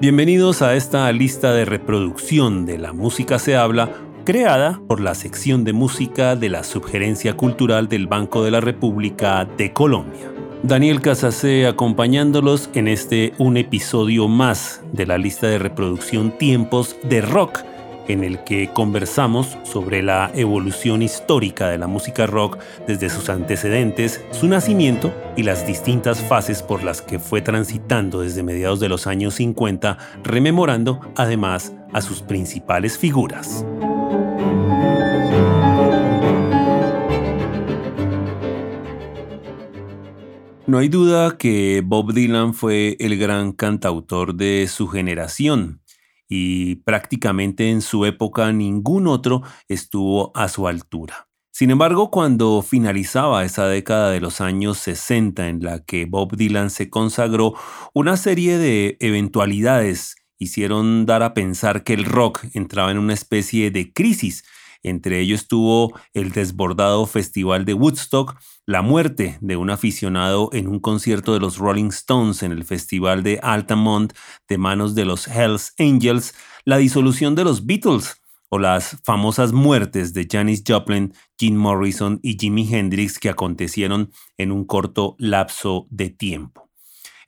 Bienvenidos a esta lista de reproducción de La Música se habla, creada por la sección de música de la Subgerencia Cultural del Banco de la República de Colombia. Daniel Casacé acompañándolos en este un episodio más de la lista de reproducción Tiempos de Rock en el que conversamos sobre la evolución histórica de la música rock desde sus antecedentes, su nacimiento y las distintas fases por las que fue transitando desde mediados de los años 50, rememorando además a sus principales figuras. No hay duda que Bob Dylan fue el gran cantautor de su generación y prácticamente en su época ningún otro estuvo a su altura. Sin embargo, cuando finalizaba esa década de los años 60 en la que Bob Dylan se consagró, una serie de eventualidades hicieron dar a pensar que el rock entraba en una especie de crisis. Entre ellos tuvo el desbordado Festival de Woodstock, la muerte de un aficionado en un concierto de los Rolling Stones en el Festival de Altamont de manos de los Hells Angels, la disolución de los Beatles o las famosas muertes de Janis Joplin, Jim Morrison y Jimi Hendrix que acontecieron en un corto lapso de tiempo.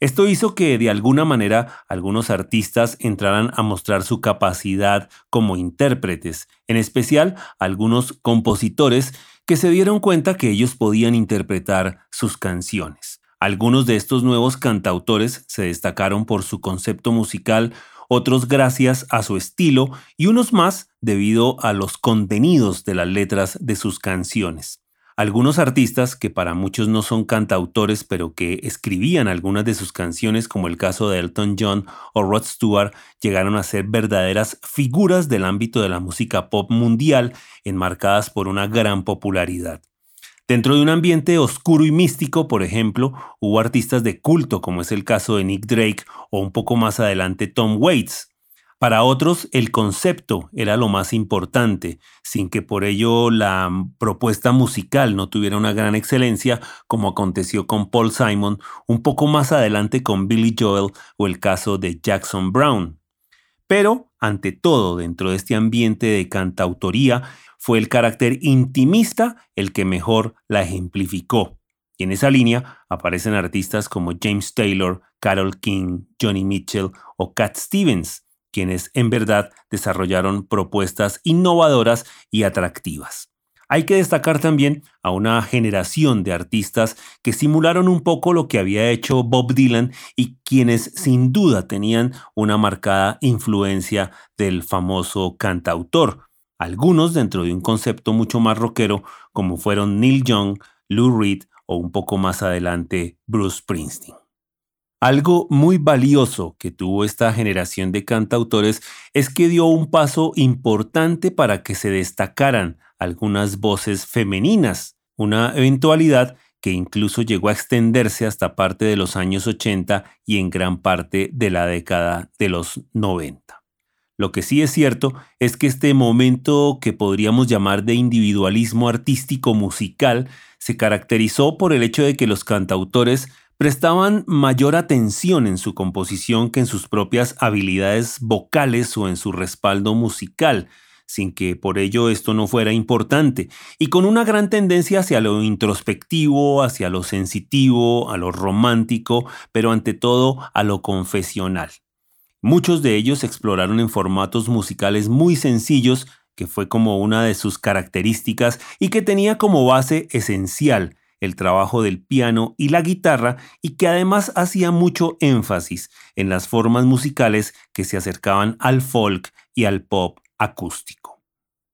Esto hizo que de alguna manera algunos artistas entraran a mostrar su capacidad como intérpretes, en especial algunos compositores que se dieron cuenta que ellos podían interpretar sus canciones. Algunos de estos nuevos cantautores se destacaron por su concepto musical, otros gracias a su estilo y unos más debido a los contenidos de las letras de sus canciones. Algunos artistas que para muchos no son cantautores, pero que escribían algunas de sus canciones, como el caso de Elton John o Rod Stewart, llegaron a ser verdaderas figuras del ámbito de la música pop mundial, enmarcadas por una gran popularidad. Dentro de un ambiente oscuro y místico, por ejemplo, hubo artistas de culto, como es el caso de Nick Drake o un poco más adelante Tom Waits, para otros, el concepto era lo más importante, sin que por ello la propuesta musical no tuviera una gran excelencia, como aconteció con Paul Simon, un poco más adelante con Billy Joel o el caso de Jackson Brown. Pero, ante todo, dentro de este ambiente de cantautoría, fue el carácter intimista el que mejor la ejemplificó. Y en esa línea aparecen artistas como James Taylor, Carol King, Johnny Mitchell o Cat Stevens, quienes en verdad desarrollaron propuestas innovadoras y atractivas. Hay que destacar también a una generación de artistas que simularon un poco lo que había hecho Bob Dylan y quienes sin duda tenían una marcada influencia del famoso cantautor, algunos dentro de un concepto mucho más rockero como fueron Neil Young, Lou Reed o un poco más adelante Bruce Springsteen. Algo muy valioso que tuvo esta generación de cantautores es que dio un paso importante para que se destacaran algunas voces femeninas, una eventualidad que incluso llegó a extenderse hasta parte de los años 80 y en gran parte de la década de los 90. Lo que sí es cierto es que este momento que podríamos llamar de individualismo artístico musical se caracterizó por el hecho de que los cantautores prestaban mayor atención en su composición que en sus propias habilidades vocales o en su respaldo musical, sin que por ello esto no fuera importante, y con una gran tendencia hacia lo introspectivo, hacia lo sensitivo, a lo romántico, pero ante todo a lo confesional. Muchos de ellos exploraron en formatos musicales muy sencillos, que fue como una de sus características y que tenía como base esencial el trabajo del piano y la guitarra y que además hacía mucho énfasis en las formas musicales que se acercaban al folk y al pop acústico.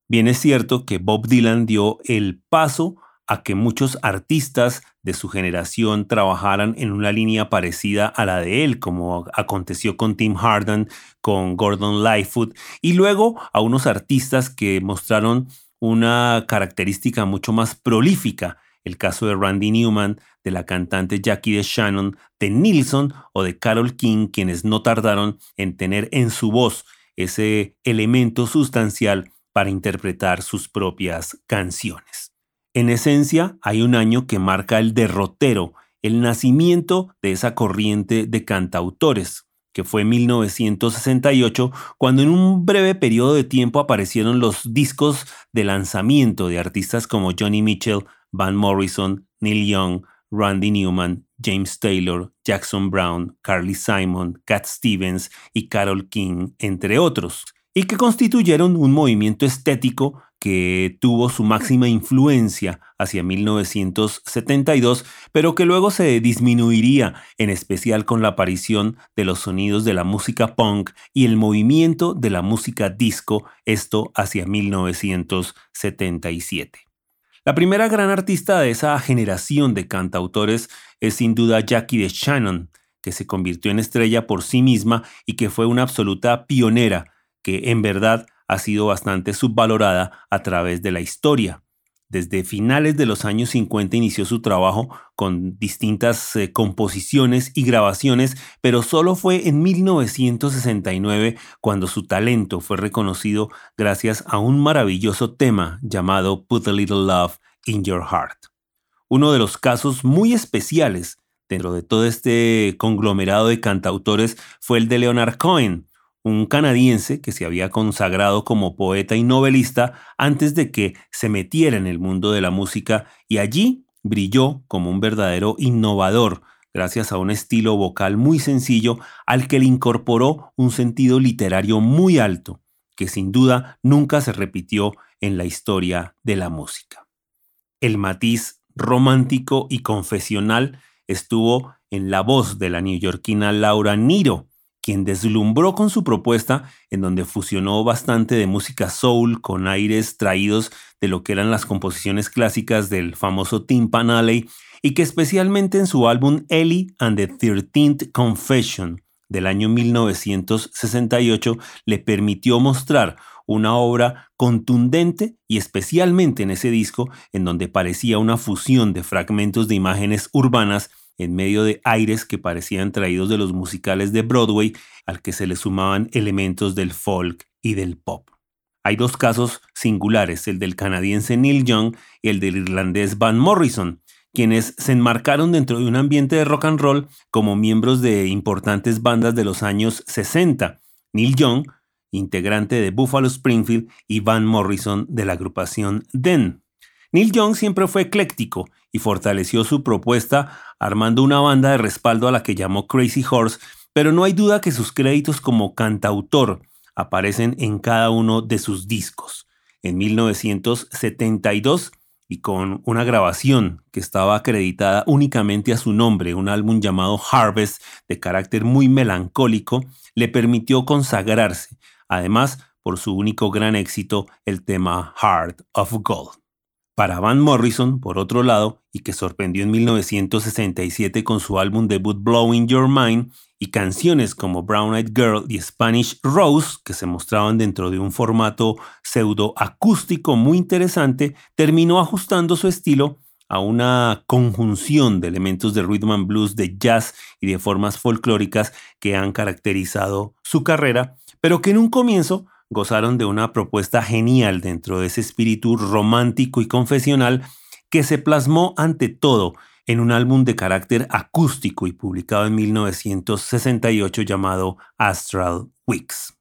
Bien es cierto que Bob Dylan dio el paso a que muchos artistas de su generación trabajaran en una línea parecida a la de él, como aconteció con Tim Harden, con Gordon Lightfoot, y luego a unos artistas que mostraron una característica mucho más prolífica el caso de Randy Newman, de la cantante Jackie de Shannon, de Nilsson o de Carol King, quienes no tardaron en tener en su voz ese elemento sustancial para interpretar sus propias canciones. En esencia, hay un año que marca el derrotero, el nacimiento de esa corriente de cantautores, que fue 1968, cuando en un breve periodo de tiempo aparecieron los discos de lanzamiento de artistas como Johnny Mitchell, Van Morrison, Neil Young, Randy Newman, James Taylor, Jackson Brown, Carly Simon, Cat Stevens y Carol King, entre otros, y que constituyeron un movimiento estético que tuvo su máxima influencia hacia 1972, pero que luego se disminuiría, en especial con la aparición de los sonidos de la música punk y el movimiento de la música disco, esto hacia 1977. La primera gran artista de esa generación de cantautores es sin duda Jackie de Shannon, que se convirtió en estrella por sí misma y que fue una absoluta pionera, que en verdad ha sido bastante subvalorada a través de la historia. Desde finales de los años 50 inició su trabajo con distintas eh, composiciones y grabaciones, pero solo fue en 1969 cuando su talento fue reconocido gracias a un maravilloso tema llamado Put a Little Love in Your Heart. Uno de los casos muy especiales dentro de todo este conglomerado de cantautores fue el de Leonard Cohen, un canadiense que se había consagrado como poeta y novelista antes de que se metiera en el mundo de la música y allí brilló como un verdadero innovador gracias a un estilo vocal muy sencillo al que le incorporó un sentido literario muy alto, que sin duda nunca se repitió en la historia de la música. El matiz romántico y confesional estuvo en la voz de la neoyorquina Laura Niro, quien deslumbró con su propuesta en donde fusionó bastante de música soul con aires traídos de lo que eran las composiciones clásicas del famoso Tim Panalley y que especialmente en su álbum Ellie and the Thirteenth Confession del año 1968 le permitió mostrar una obra contundente y especialmente en ese disco en donde parecía una fusión de fragmentos de imágenes urbanas en medio de aires que parecían traídos de los musicales de Broadway, al que se le sumaban elementos del folk y del pop. Hay dos casos singulares, el del canadiense Neil Young y el del irlandés Van Morrison, quienes se enmarcaron dentro de un ambiente de rock and roll como miembros de importantes bandas de los años 60. Neil Young, integrante de Buffalo Springfield, y Van Morrison de la agrupación Den. Neil Young siempre fue ecléctico y fortaleció su propuesta armando una banda de respaldo a la que llamó Crazy Horse, pero no hay duda que sus créditos como cantautor aparecen en cada uno de sus discos. En 1972, y con una grabación que estaba acreditada únicamente a su nombre, un álbum llamado Harvest de carácter muy melancólico, le permitió consagrarse, además por su único gran éxito, el tema Heart of Gold. Para Van Morrison, por otro lado, y que sorprendió en 1967 con su álbum debut Blowing Your Mind, y canciones como Brown Eyed Girl y Spanish Rose, que se mostraban dentro de un formato pseudo acústico muy interesante, terminó ajustando su estilo a una conjunción de elementos de rhythm and blues, de jazz y de formas folclóricas que han caracterizado su carrera, pero que en un comienzo gozaron de una propuesta genial dentro de ese espíritu romántico y confesional que se plasmó ante todo en un álbum de carácter acústico y publicado en 1968 llamado Astral Weeks.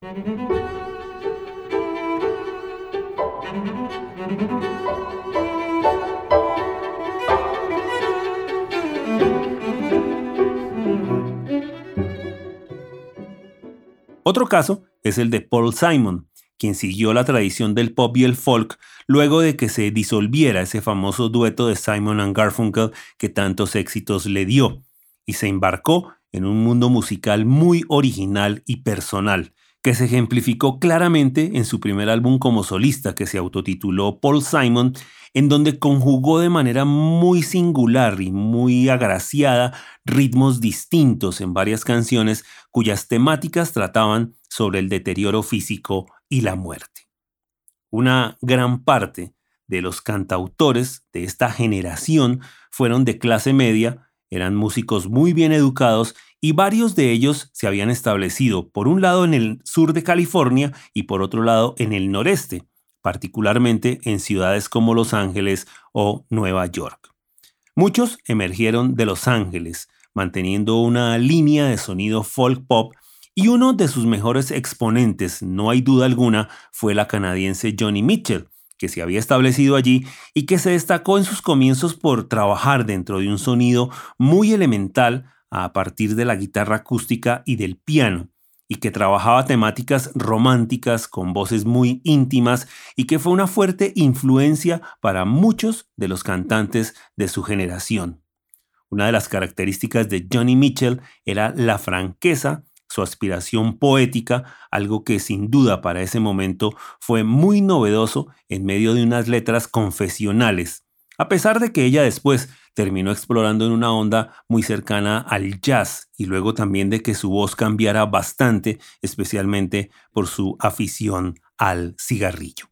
Otro caso es el de Paul Simon, quien siguió la tradición del pop y el folk luego de que se disolviera ese famoso dueto de Simon and Garfunkel que tantos éxitos le dio, y se embarcó en un mundo musical muy original y personal, que se ejemplificó claramente en su primer álbum como solista que se autotituló Paul Simon, en donde conjugó de manera muy singular y muy agraciada ritmos distintos en varias canciones cuyas temáticas trataban sobre el deterioro físico y la muerte. Una gran parte de los cantautores de esta generación fueron de clase media, eran músicos muy bien educados y varios de ellos se habían establecido por un lado en el sur de California y por otro lado en el noreste, particularmente en ciudades como Los Ángeles o Nueva York. Muchos emergieron de Los Ángeles, manteniendo una línea de sonido folk pop Y uno de sus mejores exponentes, no hay duda alguna, fue la canadiense Johnny Mitchell, que se había establecido allí y que se destacó en sus comienzos por trabajar dentro de un sonido muy elemental a partir de la guitarra acústica y del piano, y que trabajaba temáticas románticas con voces muy íntimas y que fue una fuerte influencia para muchos de los cantantes de su generación. Una de las características de Johnny Mitchell era la franqueza su aspiración poética, algo que sin duda para ese momento fue muy novedoso en medio de unas letras confesionales, a pesar de que ella después terminó explorando en una onda muy cercana al jazz y luego también de que su voz cambiara bastante, especialmente por su afición al cigarrillo.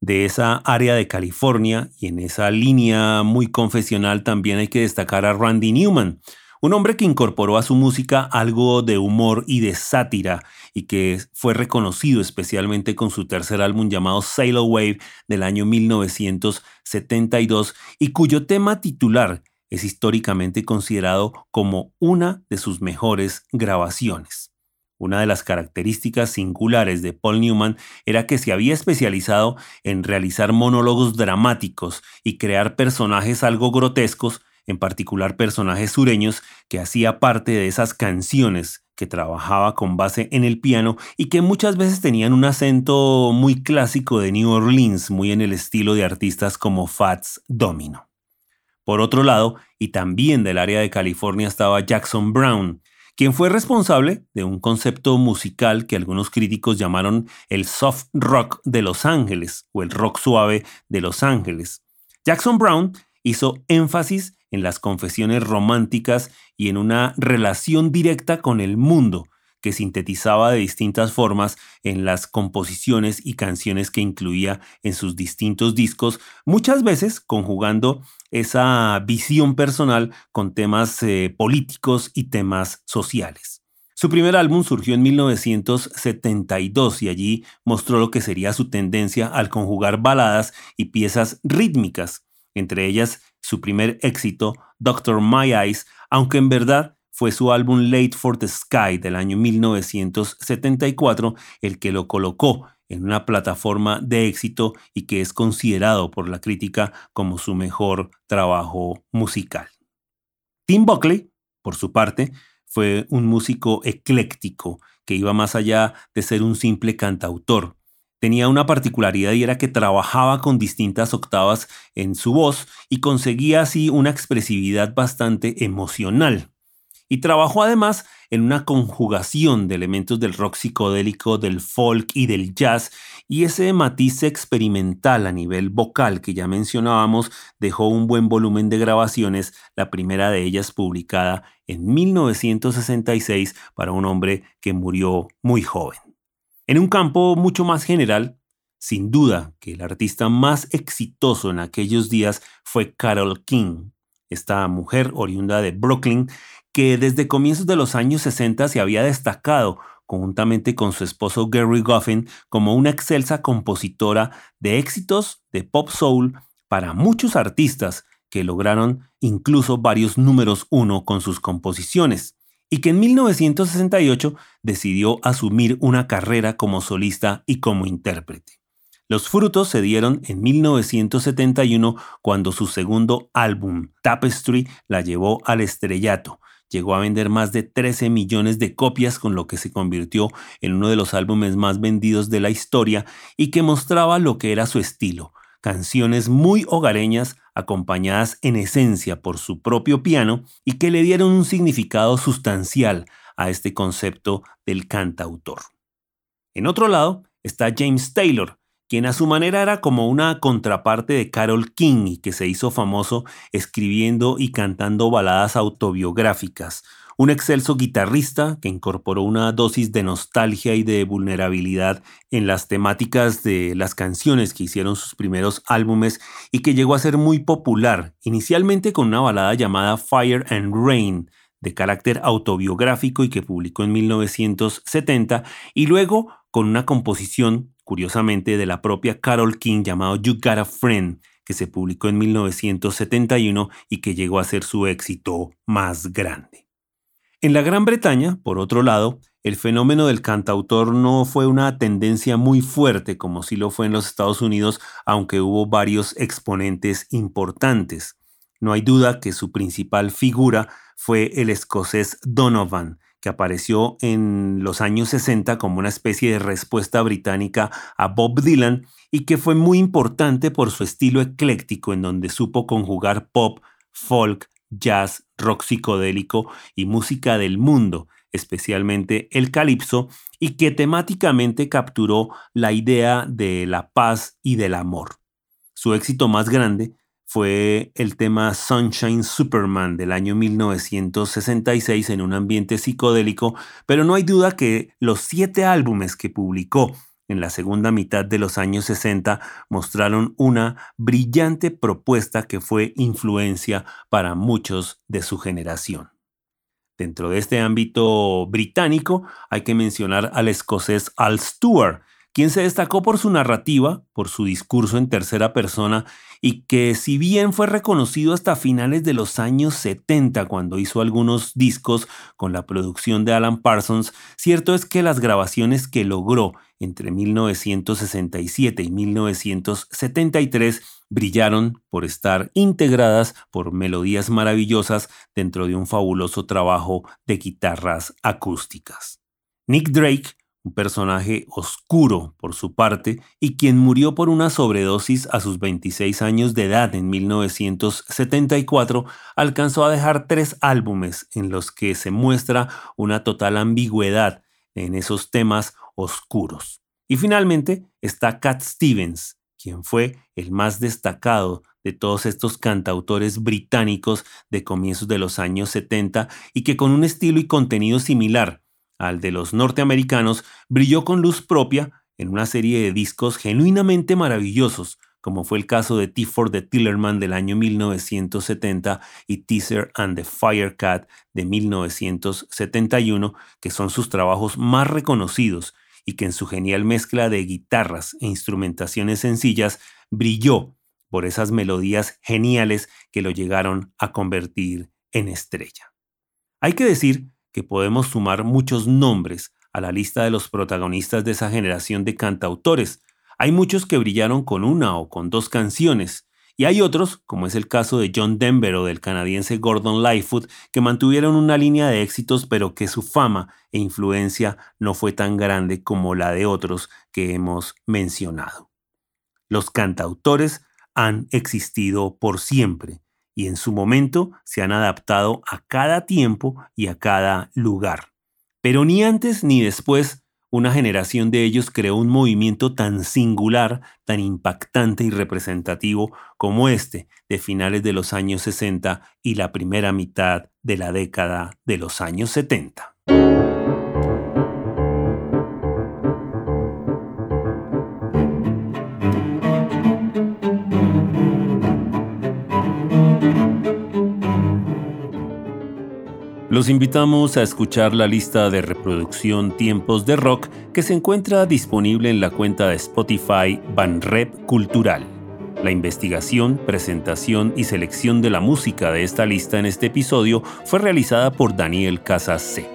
De esa área de California y en esa línea muy confesional también hay que destacar a Randy Newman, un hombre que incorporó a su música algo de humor y de sátira y que fue reconocido especialmente con su tercer álbum llamado Sail Wave del año 1972 y cuyo tema titular es históricamente considerado como una de sus mejores grabaciones. Una de las características singulares de Paul Newman era que se había especializado en realizar monólogos dramáticos y crear personajes algo grotescos en particular personajes sureños, que hacía parte de esas canciones que trabajaba con base en el piano y que muchas veces tenían un acento muy clásico de New Orleans, muy en el estilo de artistas como Fats Domino. Por otro lado, y también del área de California estaba Jackson Brown, quien fue responsable de un concepto musical que algunos críticos llamaron el soft rock de Los Ángeles o el rock suave de Los Ángeles. Jackson Brown hizo énfasis en las confesiones románticas y en una relación directa con el mundo que sintetizaba de distintas formas en las composiciones y canciones que incluía en sus distintos discos, muchas veces conjugando esa visión personal con temas eh, políticos y temas sociales. Su primer álbum surgió en 1972 y allí mostró lo que sería su tendencia al conjugar baladas y piezas rítmicas, entre ellas su primer éxito, Doctor My Eyes, aunque en verdad fue su álbum Late for the Sky del año 1974 el que lo colocó en una plataforma de éxito y que es considerado por la crítica como su mejor trabajo musical. Tim Buckley, por su parte, fue un músico ecléctico que iba más allá de ser un simple cantautor tenía una particularidad y era que trabajaba con distintas octavas en su voz y conseguía así una expresividad bastante emocional. Y trabajó además en una conjugación de elementos del rock psicodélico, del folk y del jazz, y ese matiz experimental a nivel vocal que ya mencionábamos dejó un buen volumen de grabaciones, la primera de ellas publicada en 1966 para un hombre que murió muy joven. En un campo mucho más general, sin duda que el artista más exitoso en aquellos días fue Carol King, esta mujer oriunda de Brooklyn que desde comienzos de los años 60 se había destacado conjuntamente con su esposo Gary Goffin como una excelsa compositora de éxitos de pop soul para muchos artistas que lograron incluso varios números uno con sus composiciones y que en 1968 decidió asumir una carrera como solista y como intérprete. Los frutos se dieron en 1971 cuando su segundo álbum, Tapestry, la llevó al estrellato. Llegó a vender más de 13 millones de copias con lo que se convirtió en uno de los álbumes más vendidos de la historia y que mostraba lo que era su estilo, canciones muy hogareñas acompañadas en esencia por su propio piano y que le dieron un significado sustancial a este concepto del cantautor. En otro lado está James Taylor, quien a su manera era como una contraparte de Carol King y que se hizo famoso escribiendo y cantando baladas autobiográficas, un excelso guitarrista que incorporó una dosis de nostalgia y de vulnerabilidad en las temáticas de las canciones que hicieron sus primeros álbumes y que llegó a ser muy popular, inicialmente con una balada llamada Fire and Rain, de carácter autobiográfico y que publicó en 1970, y luego con una composición, curiosamente, de la propia Carol King llamado You Got a Friend, que se publicó en 1971 y que llegó a ser su éxito más grande. En la Gran Bretaña, por otro lado, el fenómeno del cantautor no fue una tendencia muy fuerte como sí lo fue en los Estados Unidos, aunque hubo varios exponentes importantes. No hay duda que su principal figura fue el escocés Donovan, que apareció en los años 60 como una especie de respuesta británica a Bob Dylan y que fue muy importante por su estilo ecléctico en donde supo conjugar pop, folk, jazz, rock psicodélico y música del mundo, especialmente el calipso, y que temáticamente capturó la idea de la paz y del amor. Su éxito más grande fue el tema Sunshine Superman del año 1966 en un ambiente psicodélico, pero no hay duda que los siete álbumes que publicó en la segunda mitad de los años 60 mostraron una brillante propuesta que fue influencia para muchos de su generación. Dentro de este ámbito británico hay que mencionar al escocés Al Stewart, quien se destacó por su narrativa, por su discurso en tercera persona y que si bien fue reconocido hasta finales de los años 70 cuando hizo algunos discos con la producción de Alan Parsons, cierto es que las grabaciones que logró entre 1967 y 1973 brillaron por estar integradas por melodías maravillosas dentro de un fabuloso trabajo de guitarras acústicas. Nick Drake un personaje oscuro por su parte y quien murió por una sobredosis a sus 26 años de edad en 1974, alcanzó a dejar tres álbumes en los que se muestra una total ambigüedad en esos temas oscuros. Y finalmente está Cat Stevens, quien fue el más destacado de todos estos cantautores británicos de comienzos de los años 70 y que con un estilo y contenido similar al de los norteamericanos, brilló con luz propia en una serie de discos genuinamente maravillosos, como fue el caso de T-Ford de Tillerman del año 1970 y Teaser and the Firecat de 1971, que son sus trabajos más reconocidos y que en su genial mezcla de guitarras e instrumentaciones sencillas brilló por esas melodías geniales que lo llegaron a convertir en estrella. Hay que decir que podemos sumar muchos nombres a la lista de los protagonistas de esa generación de cantautores. Hay muchos que brillaron con una o con dos canciones, y hay otros, como es el caso de John Denver o del canadiense Gordon Lightfoot, que mantuvieron una línea de éxitos pero que su fama e influencia no fue tan grande como la de otros que hemos mencionado. Los cantautores han existido por siempre y en su momento se han adaptado a cada tiempo y a cada lugar. Pero ni antes ni después una generación de ellos creó un movimiento tan singular, tan impactante y representativo como este de finales de los años 60 y la primera mitad de la década de los años 70. Los invitamos a escuchar la lista de reproducción Tiempos de Rock que se encuentra disponible en la cuenta de Spotify Banrep Cultural. La investigación, presentación y selección de la música de esta lista en este episodio fue realizada por Daniel Casas C.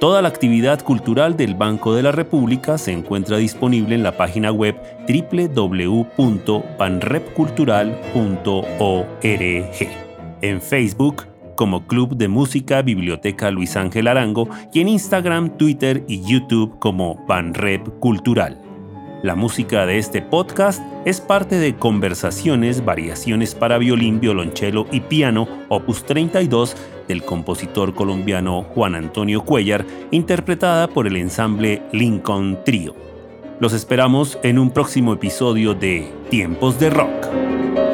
Toda la actividad cultural del Banco de la República se encuentra disponible en la página web www.banrepcultural.org. En Facebook, como Club de Música Biblioteca Luis Ángel Arango y en Instagram, Twitter y YouTube como Banrep Cultural. La música de este podcast es parte de Conversaciones, Variaciones para Violín, Violonchelo y Piano, opus 32, del compositor colombiano Juan Antonio Cuellar, interpretada por el ensamble Lincoln Trio. Los esperamos en un próximo episodio de Tiempos de Rock.